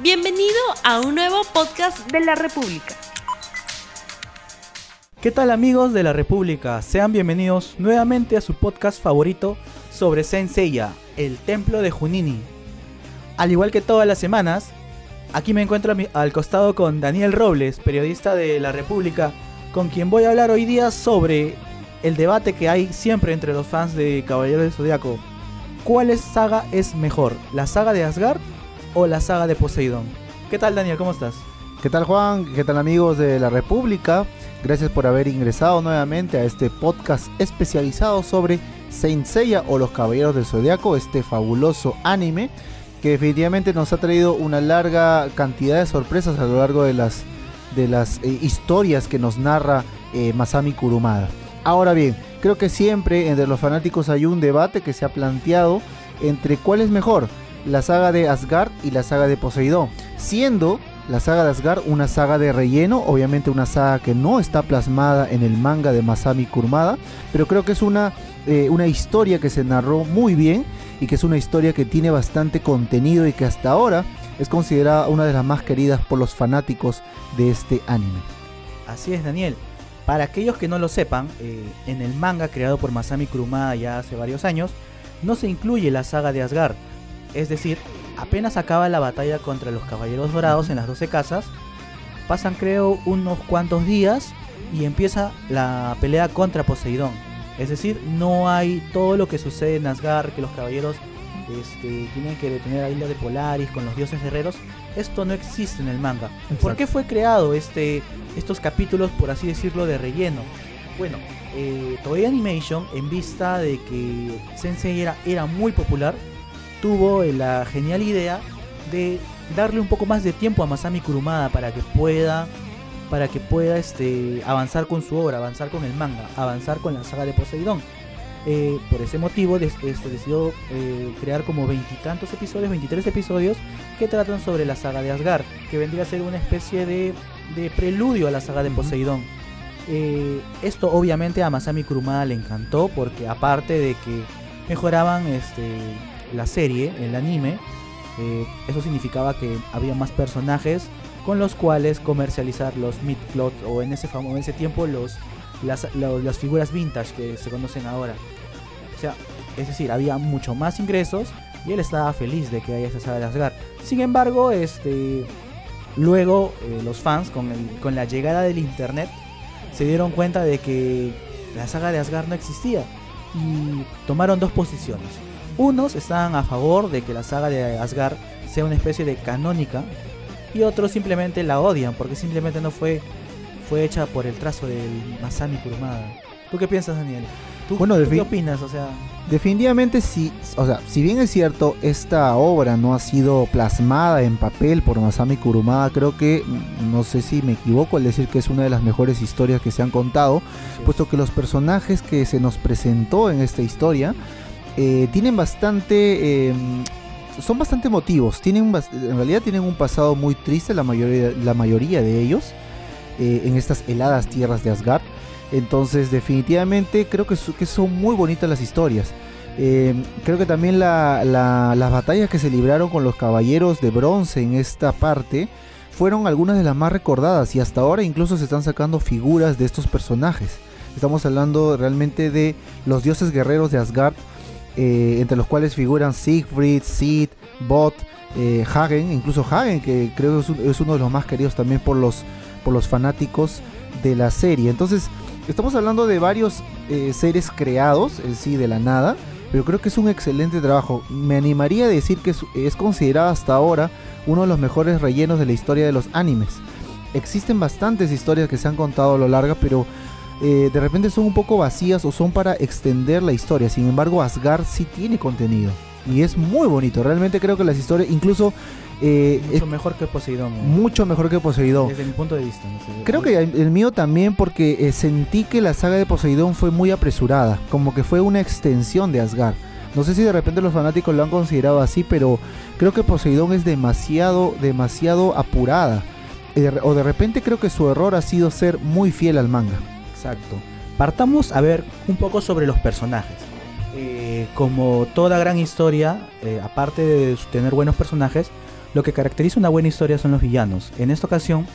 Bienvenido a un nuevo podcast de la República. ¿Qué tal amigos de la República? Sean bienvenidos nuevamente a su podcast favorito sobre Senseiya, el templo de Junini. Al igual que todas las semanas, aquí me encuentro al costado con Daniel Robles, periodista de la República, con quien voy a hablar hoy día sobre el debate que hay siempre entre los fans de Caballero del Zodiaco. ¿Cuál saga es mejor? ¿La saga de Asgard o la saga de Poseidón? ¿Qué tal Daniel? ¿Cómo estás? ¿Qué tal Juan? ¿Qué tal amigos de la República? Gracias por haber ingresado nuevamente a este podcast especializado sobre Saint Seiya o los Caballeros del Zodiaco, este fabuloso anime que definitivamente nos ha traído una larga cantidad de sorpresas a lo largo de las, de las eh, historias que nos narra eh, Masami Kurumada. Ahora bien, creo que siempre entre los fanáticos hay un debate que se ha planteado entre cuál es mejor, la saga de Asgard y la saga de Poseidón, siendo la saga de Asgard una saga de relleno, obviamente una saga que no está plasmada en el manga de Masami Kurumada, pero creo que es una, eh, una historia que se narró muy bien y que es una historia que tiene bastante contenido y que hasta ahora es considerada una de las más queridas por los fanáticos de este anime. Así es, Daniel. Para aquellos que no lo sepan, eh, en el manga creado por Masami Kurumada ya hace varios años, no se incluye la saga de Asgard. Es decir, apenas acaba la batalla contra los Caballeros Dorados en las 12 casas, pasan creo unos cuantos días y empieza la pelea contra Poseidón. Es decir, no hay todo lo que sucede en Asgard, que los caballeros este, tienen que detener a Isla de Polaris con los dioses guerreros. Esto no existe en el manga. ¿Por qué fue creado este, estos capítulos, por así decirlo, de relleno? Bueno, eh, Toei Animation, en vista de que Sensei era, era muy popular, tuvo la genial idea de darle un poco más de tiempo a Masami Kurumada para que pueda para que pueda este, avanzar con su obra, avanzar con el manga, avanzar con la saga de Poseidón. Eh, por ese motivo este, decidió eh, crear como veintitantos episodios, 23 episodios que tratan sobre la saga de Asgard, que vendría a ser una especie de, de preludio a la saga de Poseidón. Eh, esto obviamente a Masami Kurumada le encantó porque aparte de que mejoraban este, la serie, el anime, eso significaba que había más personajes con los cuales comercializar los midplots o en ese, en ese tiempo los las, las figuras vintage que se conocen ahora. O sea, es decir, había mucho más ingresos y él estaba feliz de que haya esa saga de Asgard. Sin embargo, este, luego eh, los fans con, el, con la llegada del internet se dieron cuenta de que la saga de Asgard no existía y tomaron dos posiciones. Unos estaban a favor de que la saga de Asgard sea una especie de canónica y otros simplemente la odian porque simplemente no fue fue hecha por el trazo del Masami Kurumada. ¿Tú qué piensas, Daniel? ¿Tú, bueno, qué opinas? O sea, definitivamente sí, o sea, si bien es cierto, esta obra no ha sido plasmada en papel por Masami Kurumada, creo que, mm, no sé si me equivoco al decir que es una de las mejores historias que se han contado, puesto que los personajes que se nos presentó en esta historia eh, tienen bastante... Em, son bastante emotivos, tienen, en realidad tienen un pasado muy triste la mayoría, la mayoría de ellos. Eh, en estas heladas tierras de Asgard. Entonces definitivamente creo que, son muy bonitas las historias. Eh, creo que también las batallas que se libraron con los caballeros de bronce en esta parte fueron algunas de las más recordadas y hasta ahora incluso se están sacando figuras de estos personajes. Estamos hablando realmente de los dioses guerreros de Asgard, eh, entre los cuales figuran Siegfried, Sid, Bot, Hagen, incluso Hagen, que creo que es uno de los más queridos también por los por los fanáticos de la serie. Entonces, estamos hablando de varios eh, seres creados, en sí, de la nada, pero creo que es un excelente trabajo. Me animaría a decir que es, considerado hasta ahora uno de los mejores rellenos de la historia de los animes. Existen bastantes historias que se han contado a lo largo, pero eh, de repente son un poco vacías o son para extender la historia. Sin embargo, Asgard sí tiene contenido y es muy bonito. Realmente creo que las historias, incluso eh, mucho mejor que Poseidón. Eh. Mucho mejor que Poseidón. Desde mi punto de vista. Creo que el, mío también porque eh, sentí que la saga de Poseidón fue muy apresurada, como que fue una extensión de Asgard. No sé si de repente los fanáticos lo han considerado así, pero creo que Poseidón es demasiado, demasiado apurada. o de repente creo que su error ha sido ser muy fiel al manga. Exacto. Partamos a ver un poco sobre los personajes. como toda gran historia, aparte de tener buenos personajes, Lo que caracteriza una buena historia son los villanos. En esta ocasión,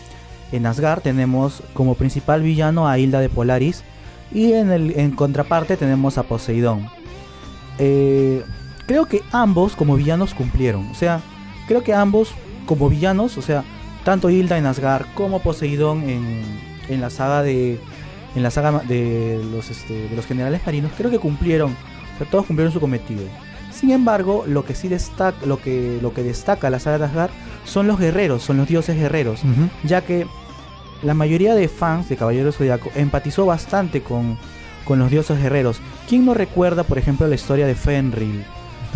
en Asgard tenemos como principal villano a Hilda de Polaris y en, el, en contraparte tenemos a Poseidón. Eh, creo que ambos como villanos cumplieron. O sea, creo que ambos como villanos, o sea, tanto Hilda en Asgard como Poseidón en, en la saga de en la saga de los, este, de los generales marinos, creo que cumplieron, o sea, todos cumplieron su cometido. Sin embargo, lo que sí destaca, lo que, lo que destaca la saga de Asgard son los guerreros, son los dioses guerreros, ya que la mayoría de fans de Caballeros Zodiaco empatizó bastante con, con los dioses guerreros. ¿Quién no recuerda, por ejemplo, la historia de Fenrir,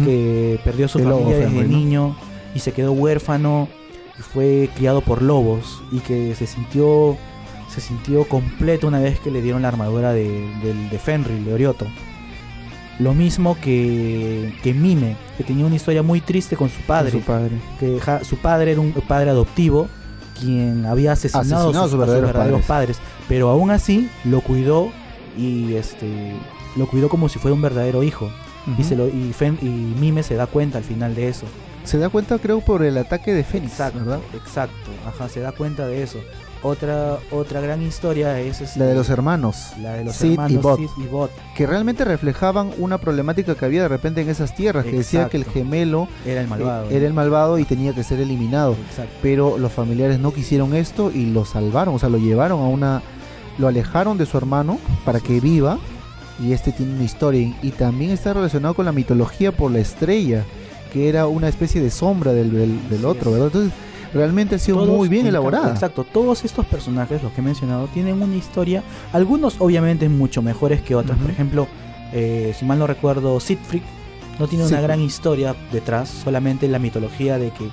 que perdió su El familia desde Fenrir, ¿no? niño y se quedó huérfano y fue criado por lobos y que se sintió se sintió completo una vez que le dieron la armadura de, del- de Fenrir, de Orioto. Lo mismo que, que Mime, que tenía una historia muy triste con su padre, Su padre. que ja- su padre era un padre adoptivo quien había asesinado, Asesinado a sus, sus a sus verdaderos verdaderos padres. pero aún así lo cuidó y este lo cuidó como si fuera un verdadero hijo y se lo y, Fen- y Mime se da cuenta al final de eso Se da cuenta, creo, por el ataque de Fénix, exacto ¿verdad? exacto ajá se da cuenta de eso otra otra gran historia es este, La de los hermanos, la de los Sid y hermanos Bot. Sid y Bot que realmente reflejaban una problemática que había de repente en esas tierras, que decía que el Exacto. gemelo era el malvado eh, era el malvado y tenía que ser eliminado. exacto Pero los familiares no quisieron esto y lo salvaron, o sea, lo llevaron a una... Lo alejaron de su hermano para que viva y este tiene una historia y, y también está relacionado con la mitología por la estrella, que era una especie de sombra del, del- del otro. ¿verdad? Entonces realmente ha sido Todos muy bien elaborada. Exacto, todos estos personajes, los que he mencionado, tienen una historia, algunos obviamente mucho mejores que otros. Por ejemplo, eh, si mal no recuerdo, Siegfried no tiene una gran historia detrás, solamente la mitología de que,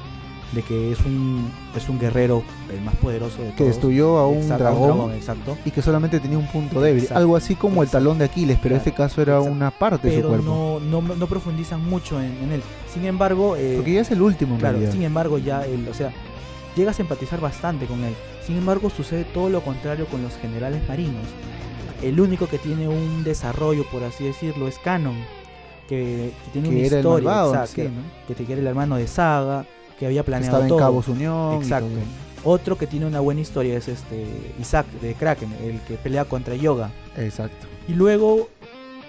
de que es, un, es un guerrero el más poderoso de todos. que destruyó a un Exacto, dragón, exacto. y que solamente tenía un punto débil, Exacto. algo así como el talón de Aquiles, pero en este caso era una parte de su Pero cuerpo. no, no, no profundizan mucho en, en él. Sin embargo, eh, Porque ya es el último, en Claro, realidad. sin embargo, ya él, o sea, llegas a empatizar bastante con él. Sin embargo, sucede todo lo contrario con los generales marinos. El único que tiene un desarrollo, por así decirlo, es Canon, que, que tiene que una historia, malvado, que te quiere el hermano de Saga, que había planeado estaba en. Cabos Unión. Exacto. Otro que tiene una buena historia es este Isaac de Kraken, el que pelea contra Yoga. Exacto. Y luego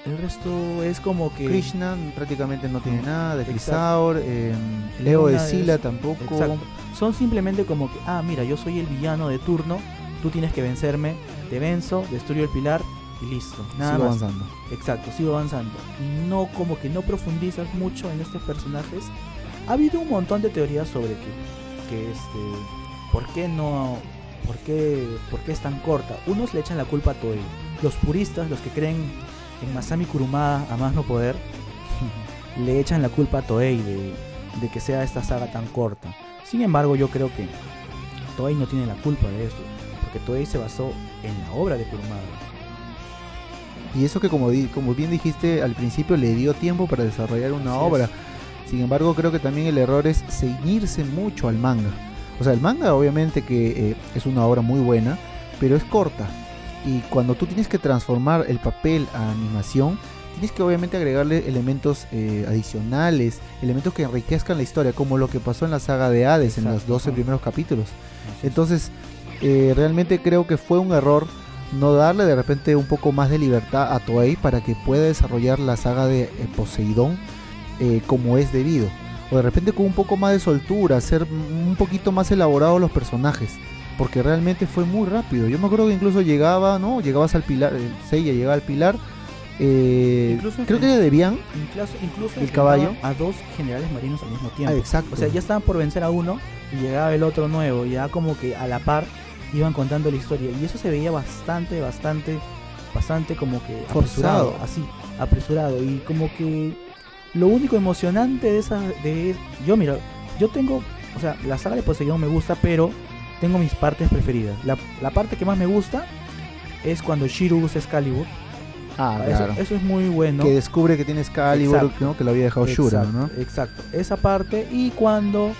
el resto es como que Krishna prácticamente no tiene nada. Frisaur, eh, Leo de Sila es- tampoco. Exacto. Son simplemente como que, ah, mira, yo soy el villano de turno, tú tienes que vencerme, te venzo, destruyo el pilar y listo. Nada Sigo más. avanzando. Exacto, sigo avanzando. No, como que no profundizas mucho en estos personajes. Ha habido un montón de teorías sobre que, que este, ¿por qué no, por qué, por qué es tan corta? Unos le echan la culpa a Toei. Los puristas, los que creen en Masami Kurumada a más no poder, le echan la culpa a Toei de, de que sea esta saga tan corta. Sin embargo, yo creo que Toei no tiene la culpa de eso, porque Toei se basó en la obra de Kurumada. Y eso que como, di- como bien dijiste al principio le dio tiempo para desarrollar una Así obra. es. Sin embargo creo que también el error es ceñirse mucho al manga. O sea, el manga obviamente que eh, es una obra muy buena, pero es corta. Y cuando tú tienes que transformar el papel a animación, tienes que obviamente agregarle elementos eh, adicionales, elementos que enriquezcan la historia, como lo que pasó en la saga de Hades en los Exacto, 12 ajá. primeros capítulos. Entonces, eh, realmente creo que fue un error no darle de repente un poco más de libertad a Toei para que pueda desarrollar la saga de Poseidón eh, como es debido. O de repente con un poco más de soltura, hacer un poquito más elaborados los personajes. Porque realmente fue muy rápido. Yo me acuerdo que incluso llegaba, ¿no? Llegabas al pilar, eh, Seiya llegaba al pilar. eh, creo que era de Bian. Incluso, incluso ¿El caballo? a dos generales marinos al mismo Ah, tiempo. exacto. o sea, ya estaban por vencer a uno y llegaba el otro nuevo. Ya como que a la par iban contando la historia. Y eso se veía bastante, bastante, bastante como que Forzado. apresurado. Así, apresurado. Y como que lo único emocionante de esa... De, yo, mira, yo tengo... O sea, la saga de Poseidón me gusta, pero tengo mis partes preferidas. La, la parte que más me gusta es cuando Shiru usa Excalibur. ah, eso, claro. eso es muy bueno. Que descubre que tiene Excalibur, Exacto. ¿no? que lo había dejado Shura, exacto, ¿no? Exacto, esa parte y cuando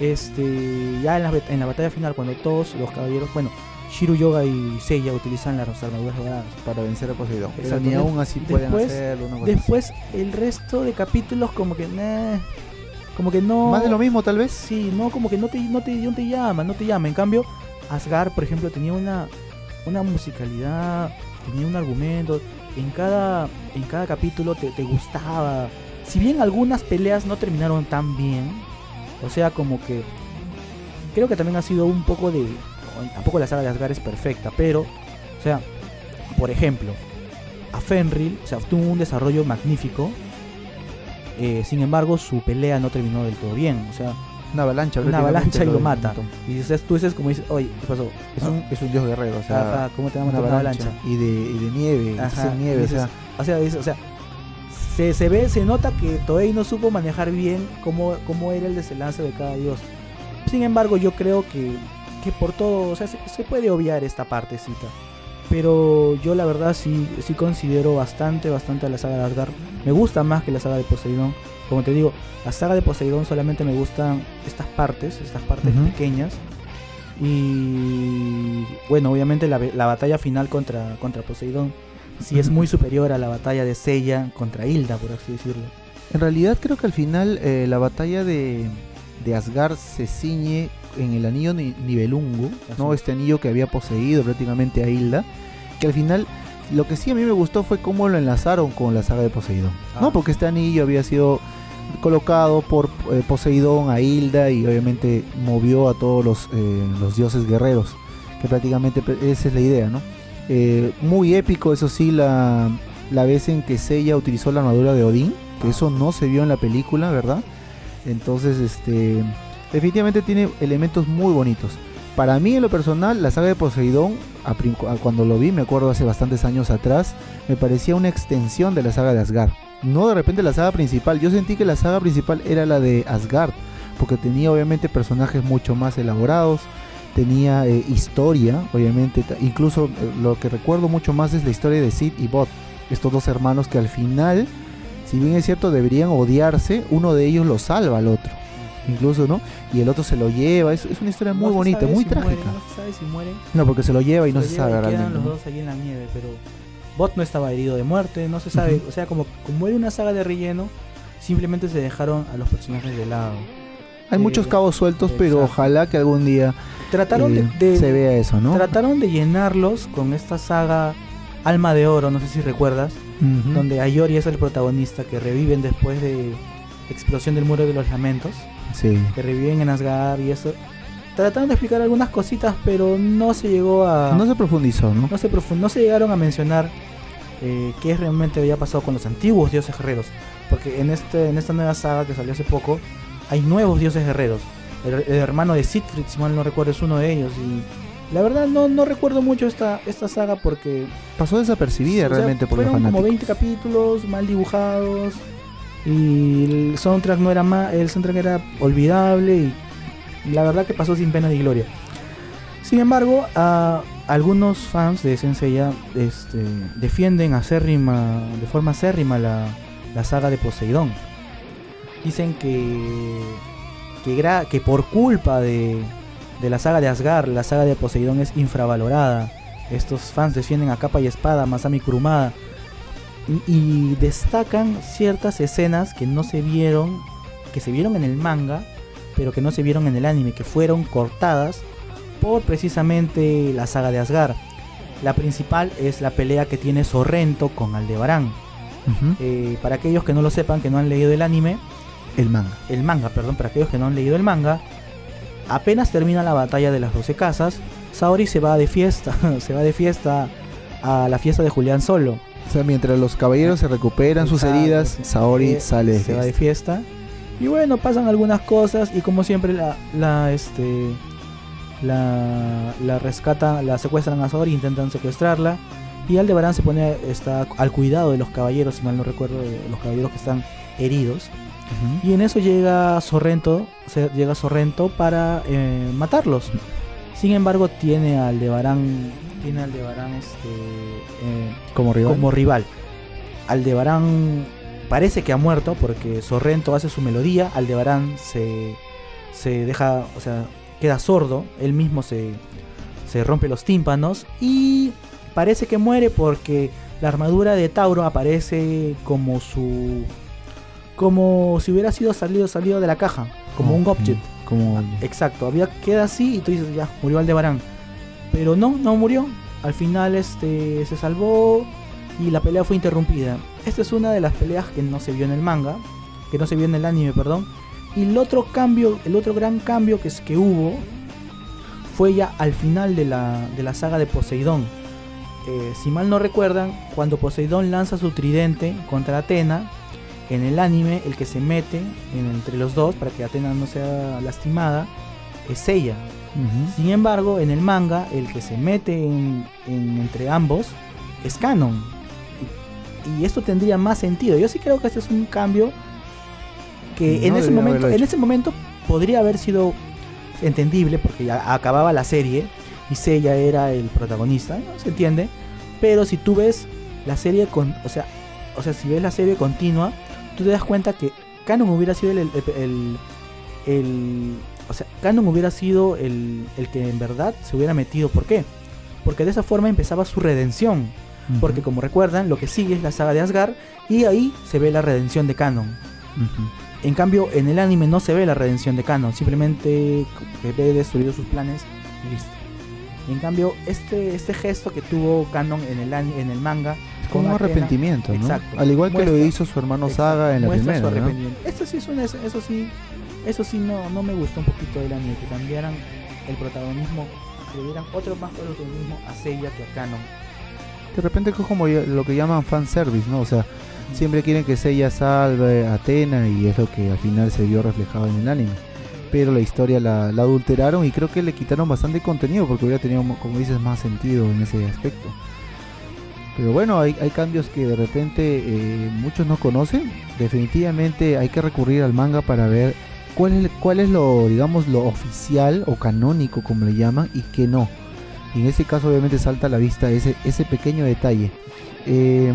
este ya en la, en la batalla final cuando todos los caballeros, bueno, Shiru Yoga y Seiya utilizan las armaduras doradas. Para vencer a Poseidón. Pero ni aún así pueden después- hacerlo. cosa así. Después el resto de capítulos como que nah, como que no... Más de lo mismo, tal vez. Sí, no, como que no te, no te, no te llama, no te llama. En cambio, Asgard, por ejemplo, tenía una, una musicalidad, tenía un argumento. En cada, en cada capítulo te, te gustaba. Si bien algunas peleas no terminaron tan bien, o sea, como que creo que también ha sido un poco de. Tampoco la saga de Asgard es perfecta, pero, o sea, por ejemplo, a Fenrir, o sea, tuvo un desarrollo magnífico. eh, sin embargo, su pelea no terminó del todo bien. O sea, Una avalancha. una avalancha y lo mata. Y dices, tú dices como dices, oye, ¿qué pasó? Es un, un, es un dios guerrero, o sea, ajá, ¿cómo te va a una matar una avalancha. avalancha? Y de, y de nieve, Ajá, nieve, o dices, sea, O o sea, se, se ve, se nota que Toei no supo manejar bien cómo, cómo era el desenlace de cada dios. Sin embargo, yo creo que, que por todo, o sea, se, se puede obviar esta partecita. Pero yo la verdad sí, sí considero bastante, bastante a la saga de Asgard. Me gusta más que la saga de Poseidón. Como te digo, la saga de Poseidón solamente me gustan estas partes, estas partes pequeñas. Y bueno, obviamente la, la batalla final contra, contra Poseidón sí es muy superior a la batalla de Seiya contra Hilda, por así decirlo. En realidad creo que al final eh, la batalla de, de Asgard se ciñe en el anillo ni- Nibelungo, ¿no? Este anillo que había poseído prácticamente a Hilda, que al final lo que sí a mí me gustó fue cómo lo enlazaron con la saga de Poseidón, Ah. ¿no? Porque este anillo había sido colocado por eh, Poseidón a Hilda y obviamente movió a todos los, eh, los dioses guerreros, que prácticamente esa es la idea, ¿no? Eh, muy épico, eso sí, la, la vez en que Seiya utilizó la armadura de Odín, que Ah. eso no se vio en la película, ¿verdad? Entonces, este, definitivamente tiene elementos muy bonitos. Para mí, en lo personal, la saga de Poseidón, cuando lo vi, me acuerdo hace bastantes años atrás, me parecía una extensión de la saga de Asgard. No de repente la saga principal. Yo sentí que la saga principal era la de Asgard, porque tenía obviamente personajes mucho más elaborados, tenía eh, historia, obviamente. Incluso eh, lo que recuerdo mucho más es la historia de Sid y Bot, estos dos hermanos que al final, si bien es cierto, deberían odiarse, uno de ellos lo salva al otro. Incluso, ¿no? Y el otro se lo lleva. Es, es una historia muy No bonita, muy si trágica. no se sabe si mueren. No, porque se lo lleva y no se sabe realmente. los dos allí en la nieve, pero Bot no estaba herido de muerte, no se sabe. O sea, como, como era una saga de relleno, simplemente se dejaron a los personajes de lado. Hay Eh, muchos cabos sueltos, pero ojalá que algún día Trataron eh, de, de- se vea eso, ¿no? trataron de llenarlos con esta saga Alma de Oro, no sé si recuerdas, donde Ayori es el protagonista que reviven después de explosión del muro de los lamentos, Sí. que reviven en Asgard y eso. Trataron de explicar algunas cositas, pero no se llegó a No se profundizó, ¿no? no se profund- no se llegaron a mencionar eh, qué realmente había pasado con los antiguos dioses guerreros, porque en este en esta nueva saga que salió hace poco hay nuevos dioses guerreros. El, el hermano de Siegfried, si mal no recuerdo, es uno de ellos y la verdad no, no recuerdo mucho esta, esta saga porque Pasó desapercibida o sea, realmente por los fueron como fanáticos. 20 capítulos mal dibujados y el soundtrack no era más, el soundtrack era olvidable y la verdad que pasó sin pena ni gloria. Sin embargo, a algunos fans de Senseiya este, defienden acérrima, de forma acérrima la, la saga de Poseidón. Dicen que que, por culpa de, de la saga de Asgard, la saga de Poseidón es infravalorada. Estos fans defienden a capa y espada Masami Kurumada y, destacan ciertas escenas que no se vieron, que se vieron en el manga, pero que no se vieron en el anime, que fueron cortadas por precisamente la saga de Asgard. La principal es la pelea que tiene Sorrento con Aldebarán. Eh, para aquellos que no lo sepan, que no han leído el anime, El manga. el manga, perdón, para aquellos que no han leído el manga, apenas termina la batalla de las 12 casas, Saori se va de fiesta, se va de fiesta a la fiesta de Julián Solo. O sea, mientras los caballeros se recuperan sus Exacto, heridas. Saori sale de se va de fiesta. Y bueno, pasan algunas cosas y como siempre la, la este la, la rescatan, la secuestran a Saori, intentan secuestrarla y Aldebarán se pone está al cuidado de los caballeros, si mal no recuerdo, de los caballeros que están heridos. Y en eso llega Sorrento, se- llega Sorrento para eh, matarlos. Sin embargo, tiene a Aldebarán, tiene Aldebarán este, eh, Como rival. como rival. Aldebarán parece que ha muerto porque Sorrento hace su melodía, Aldebarán se, se deja, o sea, queda sordo, él mismo se, se rompe los tímpanos y parece que muere porque la armadura de Tauro aparece como su como si hubiera sido salido, salido de la caja, como un Ok, object. Como Exacto, había queda así y tú dices, ya, murió Aldebarán. Pero no, no murió. Al final este se salvó y la pelea fue interrumpida. Esta es una de las peleas que no se vio en el manga, que no se vio en el anime, perdón. Y el otro cambio, el otro gran cambio que, es, que hubo fue ya al final de la, de la saga de Poseidón. Eh, si mal no recuerdan, cuando Poseidón lanza su tridente contra Atena, en el anime el que se mete en- entre los dos para que Atena no sea lastimada es ella. Sin embargo, en el manga, el que se mete en, en- entre ambos es canon. Y, y esto tendría más sentido. Yo sí creo que este es un cambio que No en, ese momento, en ese momento podría haber sido entendible porque ya acababa la serie y Seiya era el protagonista, ¿no? ¿Se entiende? Pero si tú ves la serie con, o sea, o sea, si ves la serie continua, tú te das cuenta que Canon hubiera sido el, el, el- el- o sea, Canon hubiera sido el, el que en verdad se hubiera metido. ¿Por qué? Porque de esa forma empezaba su redención. Porque como recuerdan, lo que sigue es la saga de Asgard y ahí se ve la redención de Canon. En cambio, en el anime no se ve la redención de Canon, simplemente ve destruido sus planes y listo. En cambio, este, este gesto que tuvo Canon en el, en el manga Con un arrepentimiento, ¿no? Exacto. Al igual que lo hizo su hermano Saga en la su primera, ¿no? arrepentimiento. Esto sí es una, eso sí, eso sí no, no me gustó un poquito del anime, que cambiaran el protagonismo, que le dieran otro más protagonismo a Seiya que a Canon. De repente es como lo que llaman fanservice, ¿no? O sea, siempre quieren que Seiya salve a Atena y es lo que al final se vio reflejado en el anime. Pero la historia la, la adulteraron y creo que le quitaron bastante contenido porque hubiera tenido, como dices, más sentido en ese aspecto. Pero bueno, hay, hay cambios que de repente eh, muchos no conocen. Definitivamente hay que recurrir al manga para ver cuál es, cuál es lo, digamos, lo oficial o canónico, como le llaman, y qué no. En este caso obviamente salta a la vista ese, ese pequeño detalle. Eh,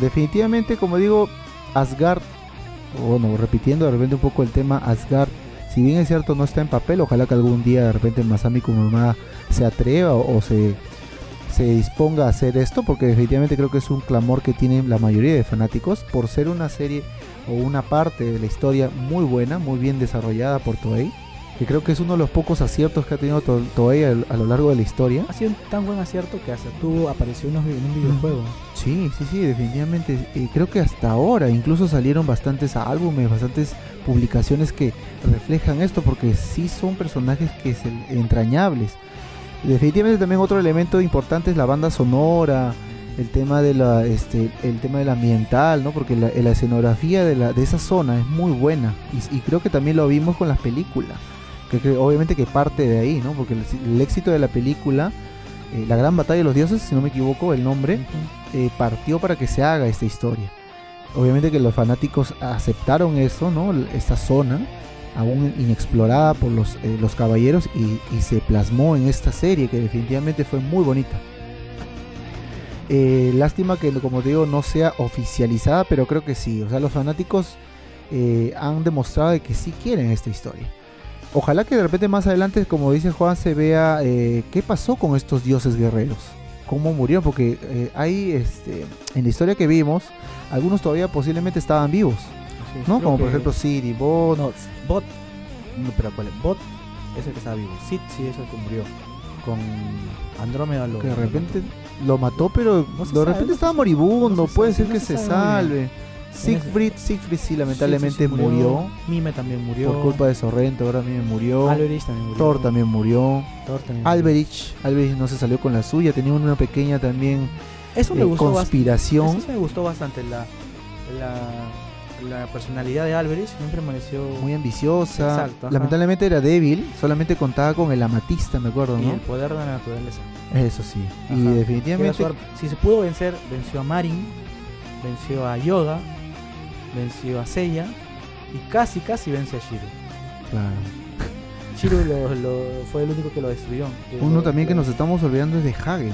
definitivamente, como digo, Asgard, bueno, repitiendo de repente un poco el tema, Asgard, si bien es cierto no está en papel, ojalá que algún día de repente Masami Kurumada se atreva o, o se, se disponga a hacer esto, porque definitivamente creo que es un clamor que tienen la mayoría de fanáticos por ser una serie o una parte de la historia muy buena, muy bien desarrollada por Toei que creo que es uno de los pocos aciertos que ha tenido To- Toei a, a lo largo de la historia. Ha sido un tan buen acierto que hasta tú apareció en un, videojuego. Sí, sí, sí, definitivamente. Y creo que hasta ahora incluso salieron bastantes álbumes, bastantes publicaciones que reflejan esto, porque sí son personajes que se entrañables. Definitivamente también otro elemento importante es la banda sonora, el tema de la, este, el tema del ambiental, ¿no? Porque la, la escenografía de, la, de esa zona es muy buena y, y creo que también lo vimos con las películas, que, que obviamente que parte de ahí, ¿no? Porque el, el éxito de la película, eh, la gran batalla de los dioses, si no me equivoco, el nombre eh, partió para que se haga esta historia. Obviamente que los fanáticos aceptaron eso, ¿no? Esta zona aún inexplorada por los, eh, los caballeros y, y se plasmó en esta serie que definitivamente fue muy bonita. Eh, lástima que, como te digo, no sea oficializada, pero creo que sí. O sea, los fanáticos eh, han demostrado de que sí quieren esta historia. Ojalá que de repente más adelante, como dice Juan, se vea eh, qué pasó con estos dioses guerreros. Cómo murieron, porque eh, hay, este, en la historia que vimos, algunos todavía posiblemente estaban vivos. Sí, ¿no? Como por ejemplo Siri, Bot, No, Bot. No, pero ¿cuál es? Bot es el que estaba vivo. Sid sí es el que murió. Con Andrómeda lo. que de repente lo mató, pero No de sabe, repente no estaba moribundo, no se puede ser que se salve. Siegfried, Siegfried sí, lamentablemente Sí, sí, sí, murió, Mime también murió. por culpa de Sorrento, ahora mismo murió. Alberich también murió. Thor también murió. Thor también Alberich, Alberich no se salió con la suya, tenía una pequeña también murió. Eso me eh, gustó bastante. conspiración. Eso me gustó bastante. La, la, la personalidad de Alberich siempre pareció. Muy ambiciosa. Exacto. Lamentablemente era débil, solamente contaba con el amatista, me acuerdo, y el ¿no? poder de la naturaleza. Eso sí. Y Ajá. Definitivamente. Si se pudo vencer, venció a Marin, venció a Yoda, venció a Seiya y casi, casi vence a Shiro. claro. Shiro lo, lo- fue el único que lo destruyó. que Uno lo- también que nos estamos olvidando es de Hagen,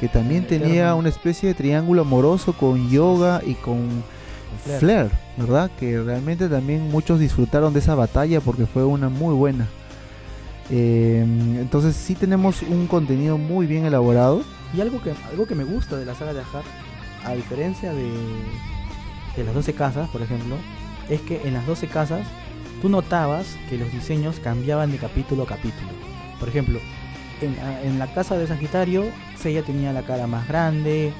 que también El tenía una especie de triángulo amoroso con Yoga y con Flair. Flair, ¿verdad? Que realmente también muchos disfrutaron de esa batalla porque fue una muy buena. Eh, entonces sí tenemos un contenido muy bien elaborado. Y algo que, algo que me gusta de la saga de Ajar, a diferencia de, de las 12 casas, por ejemplo, es que en las 12 casas tú notabas que los diseños cambiaban de capítulo a capítulo. Por ejemplo, en, en la casa de Sagitario, Seiya tenía la cara más grande,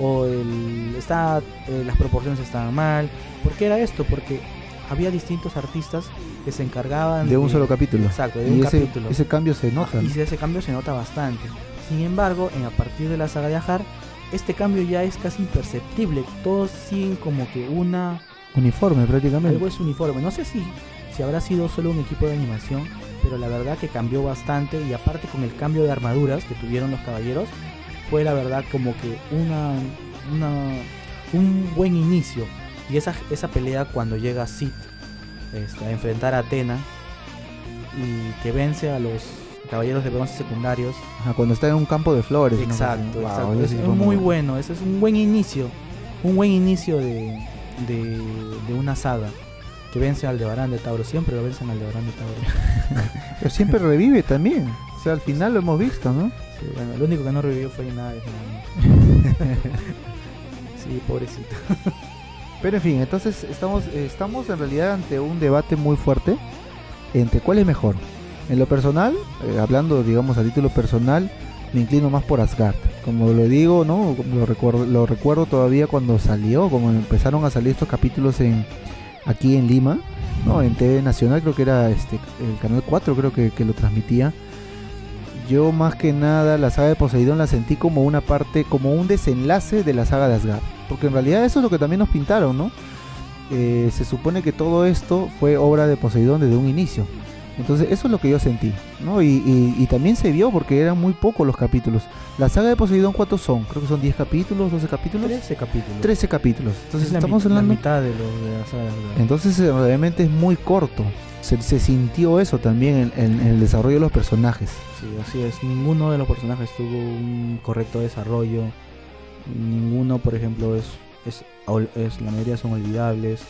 o el, está, eh, las proporciones estaban mal. ¿Por qué era esto? Porque había distintos artistas que se encargaban De un solo capítulo. Exacto, de y un ese, capítulo. ese cambio se nota. Y ese cambio se nota bastante. Sin embargo, en a partir de la saga de Ajar, este cambio ya es casi imperceptible. Todos siguen como que una Uniforme prácticamente. algo es uniforme. No sé si, si habrá sido solo un equipo de animación, pero la verdad que cambió bastante y aparte con el cambio de armaduras que tuvieron los caballeros, fue la verdad como que una, una un buen inicio. Y esa, esa pelea cuando llega Sid este, a enfrentar a Atena y que vence a los caballeros de bronce secundarios. Ajá, cuando está en un campo de flores. ¿no? Exacto, Wow, exacto. Es, sí es fue muy bueno, ese es un buen inicio. Un buen inicio de, de, de una saga. Que vence al Aldebarán de Tauro. Siempre lo vencen al Aldebarán de Tauro. Pero siempre revive también. O sea, al final lo hemos visto, ¿no? Sí, bueno, lo único que no revivió fue nada. sí, pobrecito. Pero en fin, entonces estamos, estamos en realidad ante un debate muy fuerte entre cuál es mejor. En lo personal, eh, hablando digamos a título personal, me inclino más por Asgard. Como lo digo, ¿no? Lo recuerdo, lo recuerdo todavía cuando salió, como empezaron a salir estos capítulos en aquí en Lima, ¿no? En TV Nacional creo que era este el canal 4 creo que, que lo transmitía. Yo más que nada la saga de Poseidón la sentí como una parte, como un desenlace de la saga de Asgard. Porque en realidad eso es lo que también nos pintaron, ¿no? Eh, se supone que todo esto fue obra de Poseidón desde un inicio. Entonces eso es lo que yo sentí, ¿no? Y, y- y también se vio porque eran muy pocos los capítulos. La saga de Poseidón, ¿cuántos son? Creo que son 10 capítulos, 12 capítulos. 13 capítulos. 13 capítulos. Entonces Es estamos mi- la hablando... mitad de, lo, de la saga. de Asgard. Entonces eh, realmente es muy corto. Se, se sintió eso también en, en- en el desarrollo de los personajes. Sí, así es. Ninguno de los personajes tuvo un correcto desarrollo. Ninguno, por ejemplo, es, es, la mayoría son olvidables.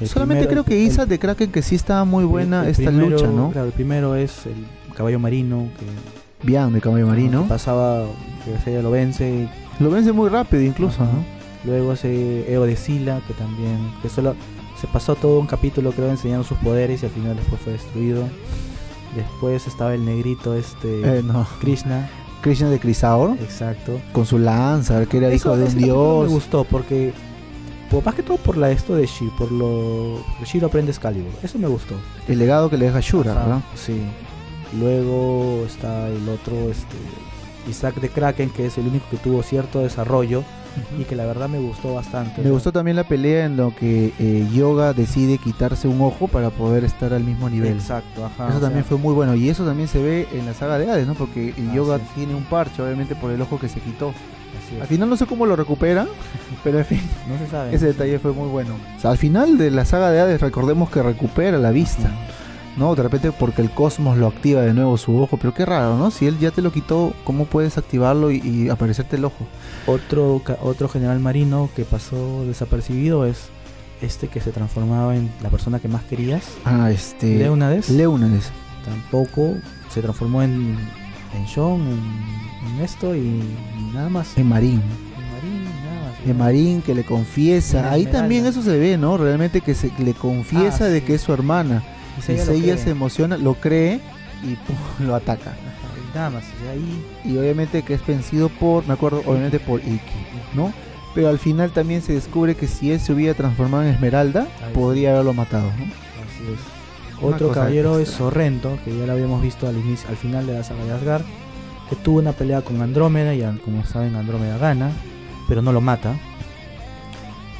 El Solamente primero- creo que Isa de Kraken que sí estaba muy buena el esta primero- lucha, ¿no? Claro, el primero es el caballo marino que, Bian de caballo marino. que pasaba, que ella lo vence. Lo vence muy rápido incluso, Ajá. ¿no? Luego ese Eo de Sila, que también, que solo se pasó todo un capítulo creo enseñando sus poderes y al final después fue destruido. Después estaba el negrito este Eh, no. Krishna, Krishna de Crisaor exacto. con su lanza, que era hijo de un dios. Me gustó porque por- más que todo por la esto de Shiro, por lo Shiro aprende Excalibur. Eso me gustó. El legado que le deja Shura, Ajá, ¿verdad? Sí. Luego está el otro, este, Isaac de Kraken, que es el único que tuvo cierto desarrollo y que la verdad me gustó bastante. Me gustó también la pelea en lo que eh, Yoga decide quitarse un ojo para poder estar al mismo nivel. Exacto, ajá. Eso también sea, fue muy bueno y eso también se ve en la saga de Hades, ¿no? Porque Yoga tiene un parche, obviamente por el ojo que se quitó. Al final no sé cómo lo recupera, pero en fin, no se sabe. ese detalle fue muy bueno. O sea, al final de la saga de Hades recordemos que recupera la vista, ¿no? De repente porque el cosmos lo activa de nuevo su ojo, pero qué raro, ¿no? Si él ya te lo quitó, ¿cómo puedes activarlo y, y aparecerte el ojo? Otro, otro general marino que pasó desapercibido es este que se transformaba en la persona que más querías. Ah, este... Leonades. Leónidas. Tampoco se transformó en, en Sean, en, en esto y nada más. En Marín. En Marín, nada más. de Marín que le confiesa. Ahí también eso se ve, ¿no? Realmente que se le confiesa Ah, de que es su hermana. Ella cree. se emociona, lo cree y lo ataca. Ajá, y Nada más. Y ahí. Y obviamente que es vencido por, me acuerdo, obviamente por Iki, ¿no? Pero al final también se descubre que si él se hubiera transformado en Esmeralda, Ahí podría haberlo matado, ¿no? Así es. Una Otro caballero es. Sorrento, que ya lo habíamos visto al inicio, al final de la saga de Asgard, que tuvo una pelea con Andrómeda y como saben Andrómeda gana, pero no lo mata.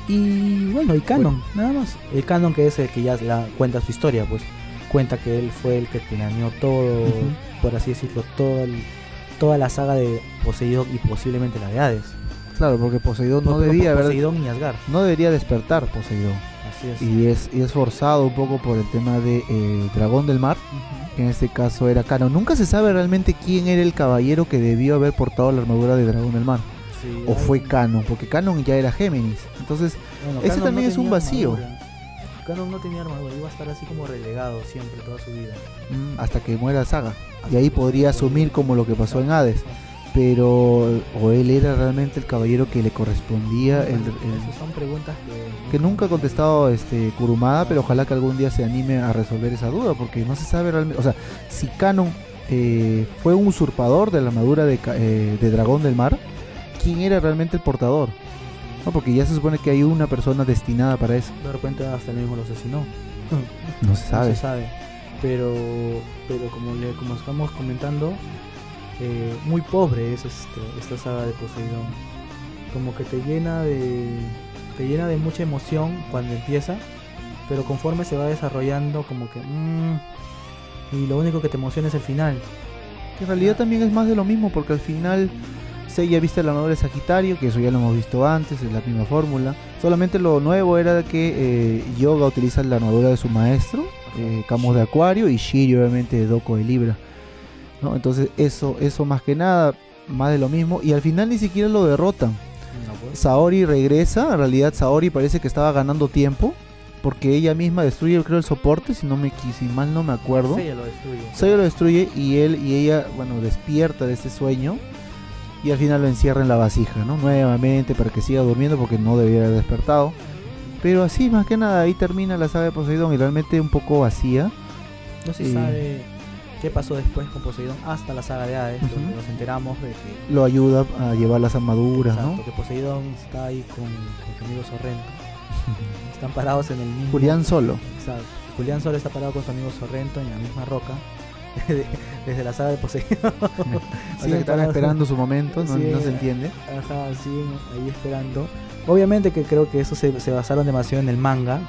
Y bueno, y Canon, nada más. El Canon que es el que ya la, cuenta su historia, pues cuenta que él fue el que planeó todo, por así decirlo, todo el- toda la saga de Poseidón y posiblemente la de Hades. Claro, porque Poseidón no debía haber, Poseidón y Asgard. no debería despertar Poseidón. Así es. Y es, y es forzado un poco por el tema de eh, Dragón del Mar, que en este caso era Canon. Nunca se sabe realmente quién era el caballero que debió haber portado la armadura de Dragón del Mar. Sí, O hay- fue Canon, porque Canon ya era Géminis. Entonces, Bueno, Ese Canon también es un vacío. armadura. Canon no tenía armadura, iba a estar así como relegado siempre toda su vida. mm, hasta que muera Saga. Y ahí podría asumir como lo que pasó en Hades. pero o él era realmente el caballero que le correspondía el, el- Esas son preguntas que... que nunca ha contestado este Kurumada pero ojalá que algún día se anime a resolver esa duda porque no se sabe realmente o sea si Canon eh, fue un usurpador de la armadura de, eh, de dragón del mar quién era realmente el portador no porque ya se supone que hay una persona destinada para eso De repente hasta él mismo lo asesinó. no se sabe No se sabe. Pero, pero como, le, como estamos comentando, eh, muy pobre es este, esta saga de Poseidón. Como que te llena de te llena de mucha emoción cuando empieza, pero conforme se va desarrollando como que mm, y lo único que te emociona es el final. Que en realidad también es más de lo mismo, porque al final Seiya viste la armadura de Sagitario, que eso ya lo hemos visto antes, es la misma fórmula. Solamente lo nuevo era que eh, Yoga utiliza la armadura de su maestro, eh, Camus de Acuario, y Shiri obviamente de Doko de Libra. ¿no? Entonces eso, eso más que nada, más de lo mismo. Y al final ni siquiera lo derrotan. Saori regresa, en realidad Saori parece que estaba ganando tiempo, porque ella misma destruye creo el soporte, si, no me, si mal no me acuerdo. Seiya lo destruye. Seiya lo destruye y él y ella, bueno, despierta de este sueño y al final lo encierra en la vasija, ¿no? Nuevamente para que siga durmiendo porque no debiera haber despertado. Pero así, más que nada, ahí termina la saga de Poseidón y realmente un poco vacía. No se Y- sabe qué pasó después con Poseidón hasta la saga de Hades, Ujú. donde nos enteramos de que Lo ayuda a llevar las armaduras, Exacto, ¿no? que Poseidón está ahí con, con su amigo Sorrento. Están parados en el mismo. Julián solo. Exacto. Julián solo está parado con su amigo Sorrento en la misma roca. Desde la saga de Poseidón. O sea que parados. esperando su momento, no, Sí, no se entiende. Ajá, sí, ahí esperando. Obviamente que creo que eso se, se basaron demasiado en el manga.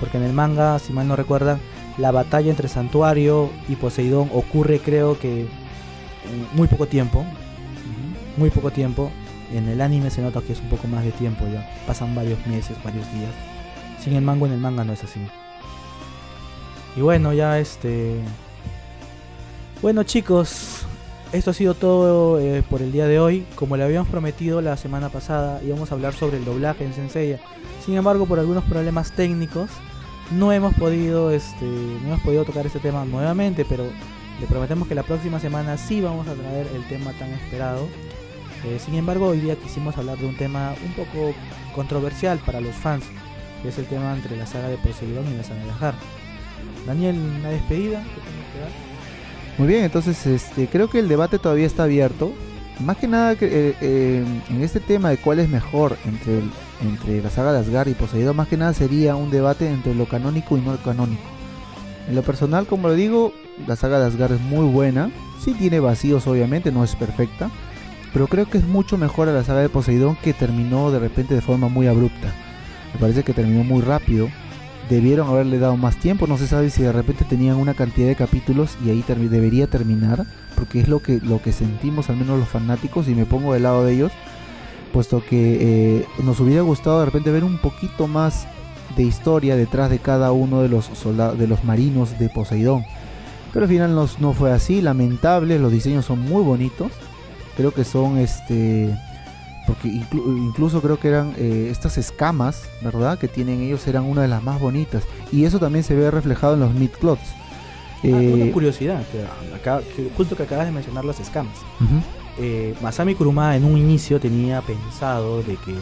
Porque en el manga, si mal no recuerdan, la batalla entre Santuario y Poseidón ocurre creo que en muy poco tiempo. Muy poco tiempo. En el anime se nota que es un poco más de tiempo ya. Pasan varios meses, varios días. Sin el manga en el manga no es así. Y bueno, ya este... Bueno chicos, esto ha sido todo eh, por el día de hoy. Como le habíamos prometido la semana pasada, íbamos a hablar sobre el doblaje en Senseiya. Sin embargo, por algunos problemas técnicos, no hemos podido, este, no hemos podido tocar este tema nuevamente, pero le prometemos que la próxima semana sí vamos a traer el tema tan esperado. Eh, sin embargo, hoy día quisimos hablar de un tema un poco controversial para los fans, que es el tema entre la saga de Poseidón y la saga de Ajar. Daniel, una despedida. Muy bien, entonces este, creo que el debate todavía está abierto. Más que nada eh, eh, en este tema de cuál es mejor entre, el- entre la saga de Asgard y Poseidón, más que nada sería un debate entre lo canónico y no canónico. En lo personal, como lo digo, la saga de Asgard es muy buena. Sí tiene vacíos, obviamente, no es perfecta. Pero creo que es mucho mejor a la saga de Poseidón que terminó de repente de forma muy abrupta. Me parece que terminó muy rápido debieron haberle dado más tiempo. No se sabe si de repente tenían una cantidad de capítulos y ahí debería terminar, porque es lo que, lo que sentimos al menos los fanáticos y me pongo del lado de ellos, puesto que eh, nos hubiera gustado de repente ver un poquito más de historia detrás de cada uno de los soldados, de los marinos de Poseidón. Pero al final nos- no fue así, lamentable, los diseños son muy bonitos. Creo que son este porque inclu- incluso creo que eran eh, estas escamas, ¿verdad? Que tienen ellos eran una de las más bonitas. Y eso también se ve reflejado en los mid-plots. Ah, una Eh, curiosidad, que acá- que justo que acabas de mencionar las escamas. ujú. Eh, Masami Kurumada en un inicio tenía pensado de que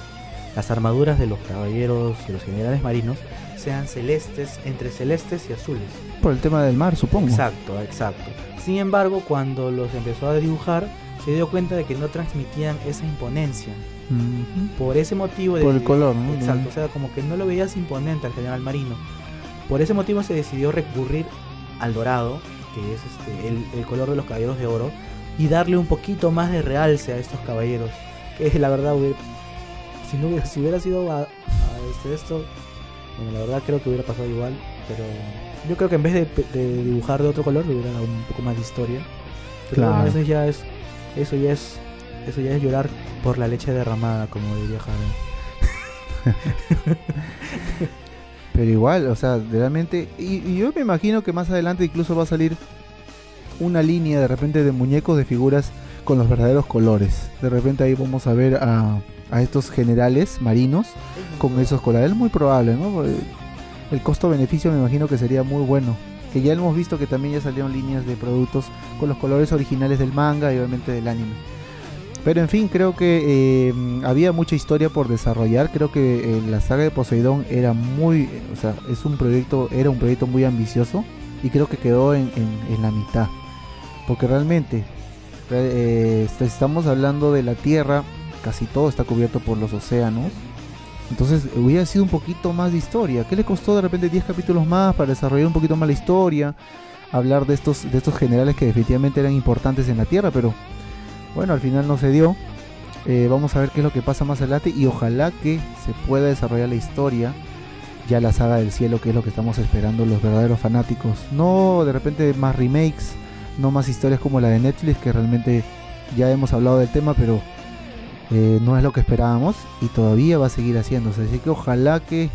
las armaduras de los caballeros, de los generales marinos, sean celestes, entre celestes y azules. Por el tema del mar, supongo. Exacto, exacto. Sin embargo, cuando los empezó a dibujar, se dio cuenta de que no transmitían esa imponencia. Ujú. Por ese motivo... Por el color, ¿no? Exacto, o sea, como que no lo veías imponente al general marino. Por ese motivo se decidió recurrir al dorado, que es este, el, el color de los caballeros de oro, y darle un poquito más de realce a estos caballeros. Que la verdad, hubiera- si, no hubiera, si hubiera sido a, a este, esto, bueno, la verdad creo que hubiera pasado igual, pero yo creo que en vez de, de dibujar de otro color, le hubiera dado un poco más de historia. Pero bueno, Claro. eso ya es, eso ya es, eso ya es llorar por la leche derramada, como diría Javier. Pero igual, o sea, realmente. Y, y yo me imagino que más adelante incluso va a salir una línea de repente de muñecos de figuras con los verdaderos colores. De repente ahí vamos a ver a, a estos generales marinos con esos colores. Es muy probable, ¿no? El costo-beneficio me imagino que sería muy bueno. Que ya hemos visto que también ya salieron líneas de productos con los colores originales del manga y obviamente del anime. Pero en fin, creo que eh, había mucha historia por desarrollar. Creo que eh, la saga de Poseidón era muy, o sea, es un proyecto, era un proyecto muy ambicioso y creo que quedó en, la mitad. Porque realmente eh, est- estamos hablando de la Tierra, casi todo está cubierto por los océanos. Entonces hubiera sido un poquito más de historia. ¿Qué le costó de repente 10 capítulos más para desarrollar un poquito más la historia? Hablar de estos, de estos generales que definitivamente eran importantes en la Tierra, pero bueno, al final no se dio. Eh, vamos a ver qué es lo que pasa más adelante y ojalá que se pueda desarrollar la historia, ya la saga del cielo, que es lo que estamos esperando los verdaderos fanáticos. No de repente más remakes, no más historias como la de Netflix, que realmente ya hemos hablado del tema, pero eh, no es lo que esperábamos y todavía va a seguir haciéndose. Así que ojalá que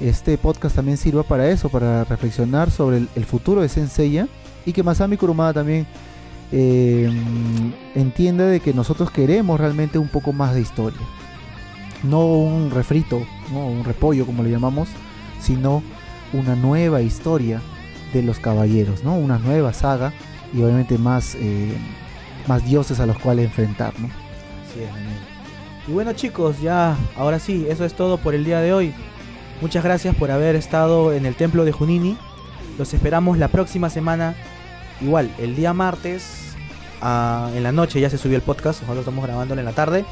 este podcast también sirva para eso, para reflexionar sobre el, futuro de Senseiya y que Masami Kurumada también eh, entienda de que nosotros queremos realmente un poco más de historia. No un refrito, no un repollo como le llamamos, sino una nueva historia de los caballeros, ¿no? Una nueva saga y obviamente más, eh, más dioses a los cuales enfrentar, ¿no? Así es. Y bueno chicos, ya, ahora sí, eso es todo por el día de hoy. Muchas gracias por haber estado en el templo de Junini. Los esperamos la próxima semana. Igual, el día martes, ah, en la noche ya se subió el podcast. Nosotros estamos grabándolo en la tarde.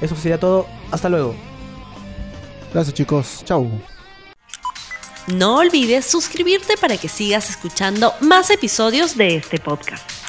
Eso sería todo. Hasta luego. Gracias chicos, chau. No olvides suscribirte para que sigas escuchando más episodios de este podcast.